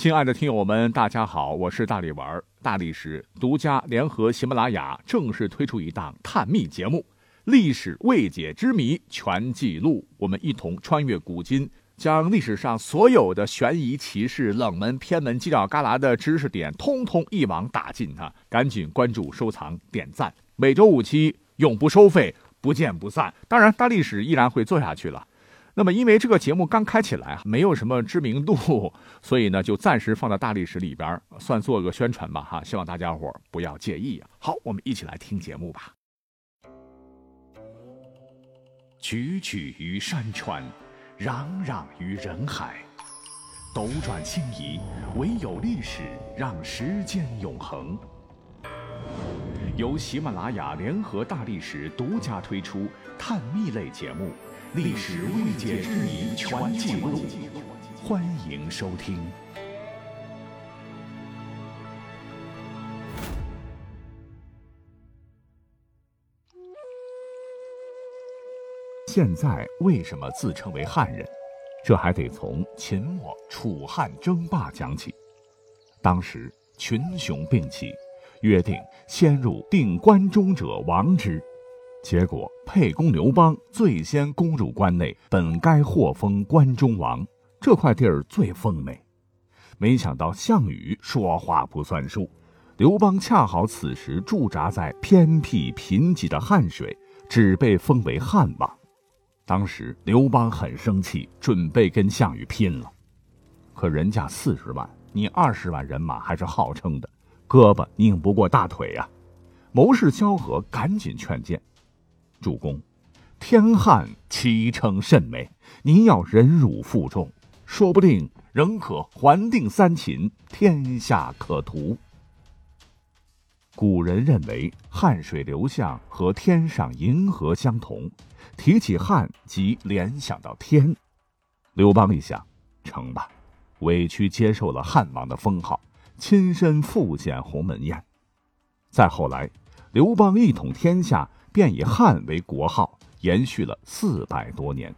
亲爱的听友们，大家好，我是大力丸。大历史独家联合喜马拉雅正式推出一档探秘节目《历史未解之谜全记录》，我们一同穿越古今，将历史上所有的悬疑奇事、冷门偏门、犄角旮旯的知识点，通通一网打尽啊！赶紧关注、收藏、点赞，每周五期，永不收费，不见不散。当然，大历史依然会做下去了。那么，因为这个节目刚开起来，没有什么知名度，所以呢，就暂时放到大历史里边，算做个宣传吧，哈，希望大家伙不要介意啊。好，我们一起来听节目吧。踽踽于山川，攘攘于人海，斗转星移，唯有历史让时间永恒。由喜马拉雅联合大历史独家推出探秘类节目。历史未解之谜全记录，欢迎收听。现在为什么自称为汉人？这还得从秦末楚汉争霸讲起。当时群雄并起，约定先入定关中者亡之。结果，沛公刘邦最先攻入关内，本该获封关中王，这块地儿最丰美。没想到项羽说话不算数，刘邦恰好此时驻扎在偏僻贫瘠的汉水，只被封为汉王。当时刘邦很生气，准备跟项羽拼了。可人家四十万，你二十万人马还是号称的，胳膊拧不过大腿呀。谋士萧何赶紧劝谏。主公，天旱其称甚美，您要忍辱负重，说不定仍可还定三秦，天下可图。古人认为汉水流向和天上银河相同，提起汉即联想到天。刘邦一想，成吧，委屈接受了汉王的封号，亲身复建鸿门宴。再后来，刘邦一统天下。便以汉为国号，延续了四百多年。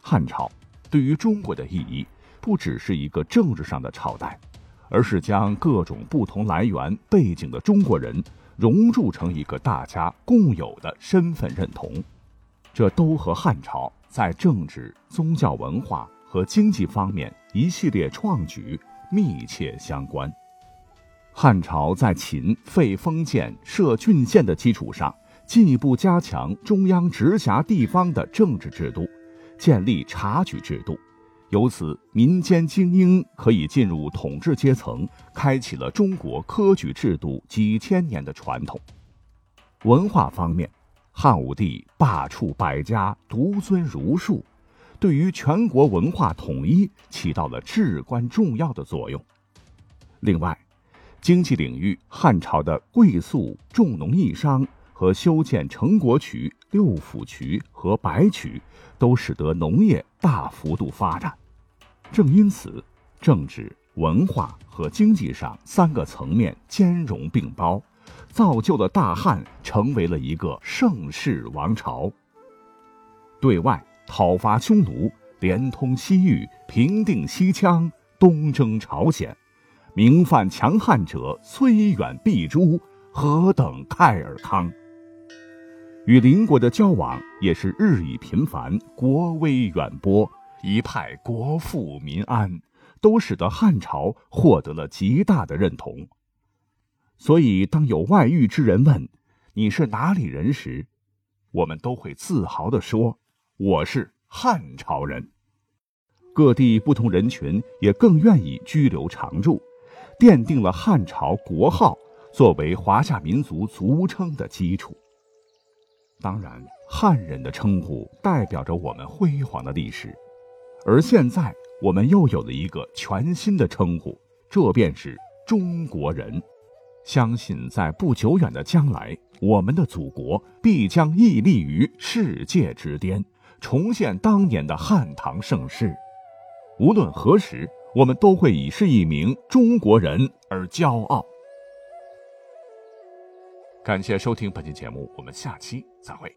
汉朝对于中国的意义，不只是一个政治上的朝代，而是将各种不同来源背景的中国人融铸成一个大家共有的身份认同。这都和汉朝在政治、宗教、文化和经济方面一系列创举密切相关。汉朝在秦废封建、设郡县的基础上，进一步加强中央直辖地方的政治制度，建立察举制度，由此民间精英可以进入统治阶层，开启了中国科举制度几千年的传统。文化方面，汉武帝罢黜百家，独尊儒术，对于全国文化统一起到了至关重要的作用。另外，经济领域，汉朝的贵粟、重农抑商和修建成国渠、六府渠和白渠，都使得农业大幅度发展。正因此，政治、文化和经济上三个层面兼容并包，造就了大汉成为了一个盛世王朝。对外讨伐匈奴，连通西域，平定西羌，东征朝鲜。名犯强汉者，虽远必诛，何等泰尔康！与邻国的交往也是日益频繁，国威远播，一派国富民安，都使得汉朝获得了极大的认同。所以，当有外域之人问你是哪里人时，我们都会自豪地说：“我是汉朝人。”各地不同人群也更愿意居留常住。奠定了汉朝国号作为华夏民族族称的基础。当然，汉人的称呼代表着我们辉煌的历史，而现在我们又有了一个全新的称呼，这便是中国人。相信在不久远的将来，我们的祖国必将屹立于世界之巅，重现当年的汉唐盛世。无论何时。我们都会以是一名中国人而骄傲。感谢收听本期节目，我们下期再会。